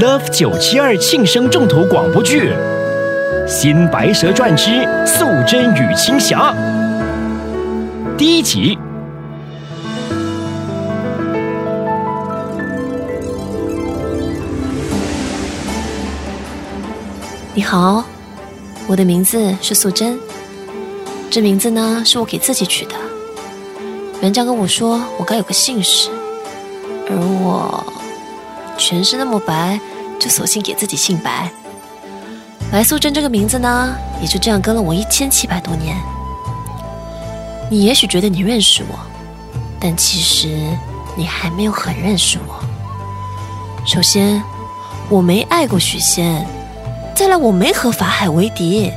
Love 九七二庆生重头广播剧《新白蛇传之素贞与青霞》第一集。你好，我的名字是素贞。这名字呢是我给自己取的。人家跟我说我该有个姓氏，而我全身那么白，就索性给自己姓白。白素贞这个名字呢，也就这样跟了我一千七百多年。你也许觉得你认识我，但其实你还没有很认识我。首先，我没爱过许仙。再来，我没和法海为敌，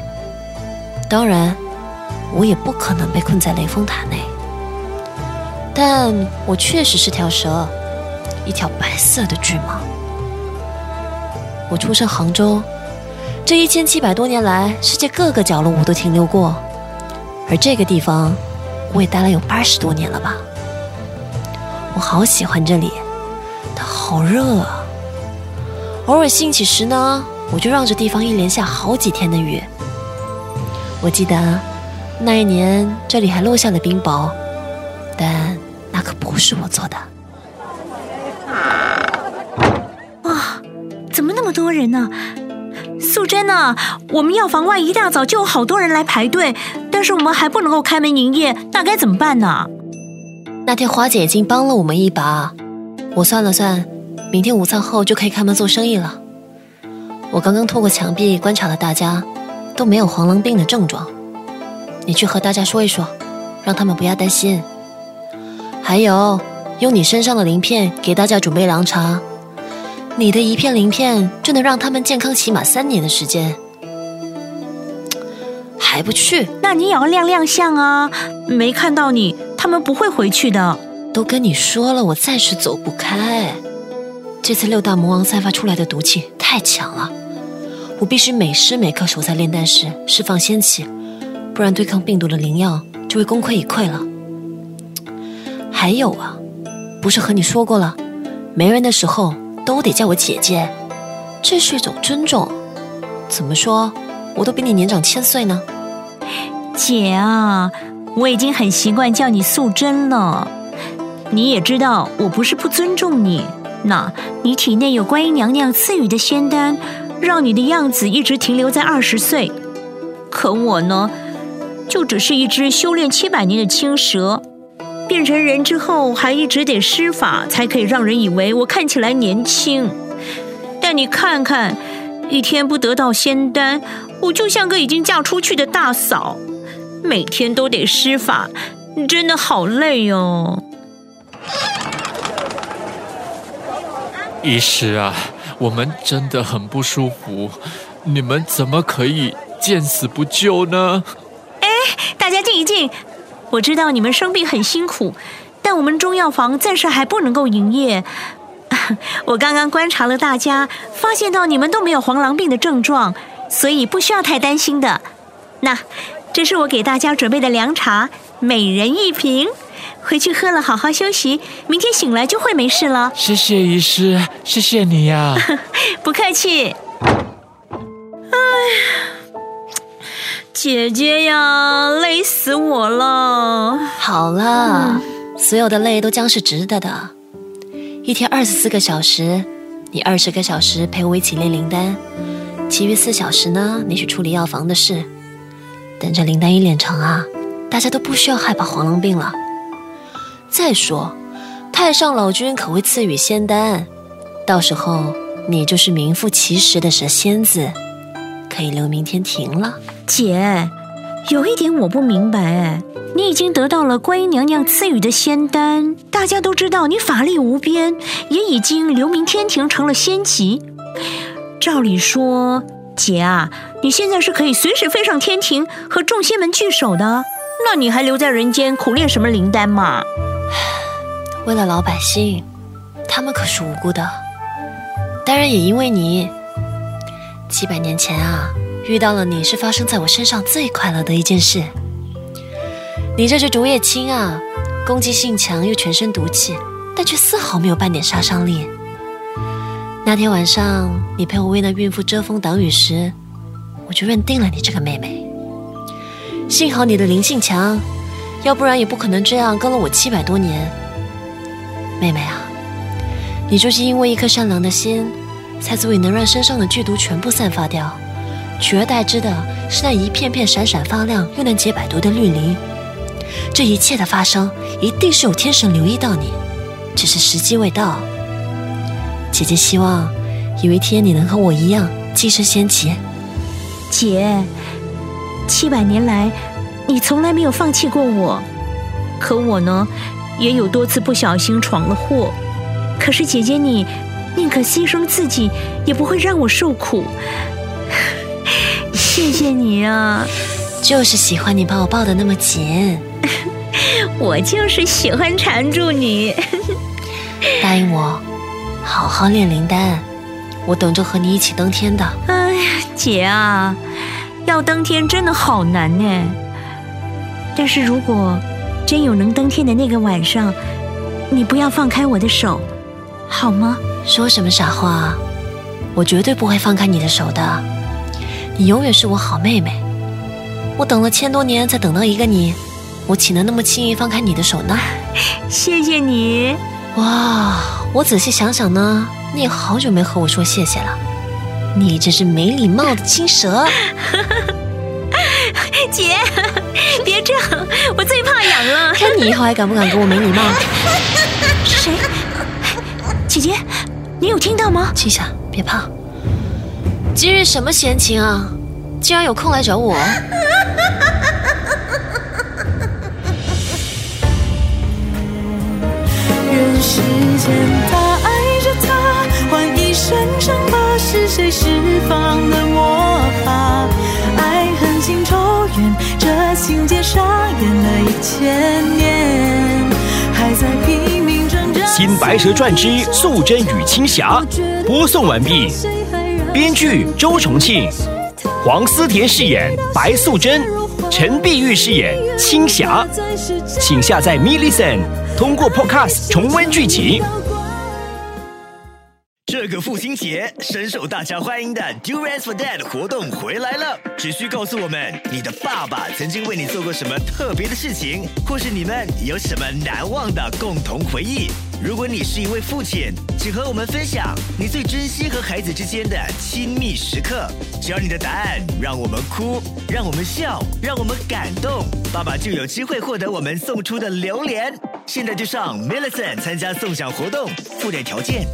当然，我也不可能被困在雷峰塔内。但我确实是条蛇，一条白色的巨蟒。我出生杭州，这一千七百多年来，世界各个角落我都停留过，而这个地方，我也待了有八十多年了吧。我好喜欢这里，它好热啊。偶尔兴起时呢。我就让这地方一连下好几天的雨。我记得那一年这里还落下了冰雹，但那可不是我做的。么那么多人呢？素贞呢？我们药房外一大早就有好多人来排队，但是我们还不能够开门营业，那该怎么办呢？那天花姐已经帮了我们一把，我算了算，明天午餐后就可以开门做生意了。我刚刚透过墙壁观察了大家，都没有黄狼病的症状。你去和大家说一说，让他们不要担心。还有，用你身上的鳞片给大家准备凉茶。你的一片鳞片就能让他们健康起码三年的时间。还不去？那你也要亮亮相啊！没看到你，他们不会回去的。都跟你说了，我暂时走不开。这次六大魔王散发出来的毒气太强了，我必须每时每刻守在炼丹室释放仙气，不然对抗病毒的灵药就会功亏一篑了。还有啊，不是和你说过了，没人的时候都得叫我姐姐，这是一种尊重。怎么说，我都比你年长千岁呢。姐啊，我已经很习惯叫你素贞了。你也知道，我不是不尊重你。那你体内有观音娘娘赐予的仙丹，让你的样子一直停留在二十岁。可我呢，就只是一只修炼七百年的青蛇，变成人之后还一直得施法，才可以让人以为我看起来年轻。但你看看，一天不得到仙丹，我就像个已经嫁出去的大嫂，每天都得施法，真的好累哦。医师啊，我们真的很不舒服，你们怎么可以见死不救呢？哎，大家静一静，我知道你们生病很辛苦，但我们中药房暂时还不能够营业。我刚刚观察了大家，发现到你们都没有黄狼病的症状，所以不需要太担心的。那，这是我给大家准备的凉茶，每人一瓶。回去喝了，好好休息，明天醒来就会没事了。谢谢医师，谢谢你呀。不客气。姐姐呀，累死我了。好了，所有的累都将是值得的。一天二十四个小时，你二十个小时陪我一起练灵丹，其余四小时呢，你去处理药房的事。等着灵丹一练成啊，大家都不需要害怕黄龙病了。再说，太上老君可会赐予仙丹，到时候你就是名副其实的蛇仙子，可以留明天停了。姐，有一点我不明白哎，你已经得到了观音娘娘赐予的仙丹，大家都知道你法力无边，也已经留名天庭成了仙籍。照理说，姐啊，你现在是可以随时飞上天庭和众仙们聚首的，那你还留在人间苦练什么灵丹嘛？为了老百姓，他们可是无辜的。当然也因为你，几百年前啊，遇到了你是发生在我身上最快乐的一件事。你这只竹叶青啊，攻击性强又全身毒气，但却丝毫没有半点杀伤力。那天晚上，你陪我为那孕妇遮风挡雨时，我就认定了你这个妹妹。幸好你的灵性强，要不然也不可能这样跟了我七百多年。妹妹啊，你就是因为一颗善良的心，才足以能让身上的剧毒全部散发掉，取而代之的是那一片片闪闪发亮又能解百毒的绿林。这一切的发生，一定是有天神留意到你，只是时机未到。姐姐希望有一天你能和我一样跻身仙级。姐，七百年来你从来没有放弃过我，可我呢，也有多次不小心闯了祸。可是姐姐你宁可牺牲自己，也不会让我受苦。谢谢你啊！就是喜欢你把我抱得那么紧。我就是喜欢缠住你。答应我。好好练灵丹，我等着和你一起登天的。哎呀，姐啊，要登天真的好难呢。但是如果真有能登天的那个晚上，你不要放开我的手，好吗？说什么傻话？我绝对不会放开你的手的。你永远是我好妹妹。我等了千多年才等到一个你，我岂能那么轻易放开你的手呢？谢谢你。哇，我仔细想想呢，你也好久没和我说谢谢了。你这是没礼貌的青蛇！姐，别这样，我最怕痒了。看你以后还敢不敢跟我没礼貌？是 谁？姐姐，你有听到吗？青夏，别怕。今日什么闲情啊？竟然有空来找我？时间，他爱着她，换一生伤疤，是谁释放的魔法？爱恨情仇怨，这情节上演了一千年，还在拼命挣扎。新《白蛇传之素贞与青霞》播送完毕，编剧周重庆，黄思甜饰演白素贞，陈碧玉饰演青霞，请下载 m i l i c e n 通过 Podcast 重温剧情。这个父亲节，深受大家欢迎的 Durance for Dad 活动回来了。只需告诉我们你的爸爸曾经为你做过什么特别的事情，或是你们有什么难忘的共同回忆。如果你是一位父亲，请和我们分享你最珍惜和孩子之间的亲密时刻。只要你的答案让我们哭，让我们笑，让我们感动，爸爸就有机会获得我们送出的榴莲。现在就上 Millicent 参加送奖活动，附带条件。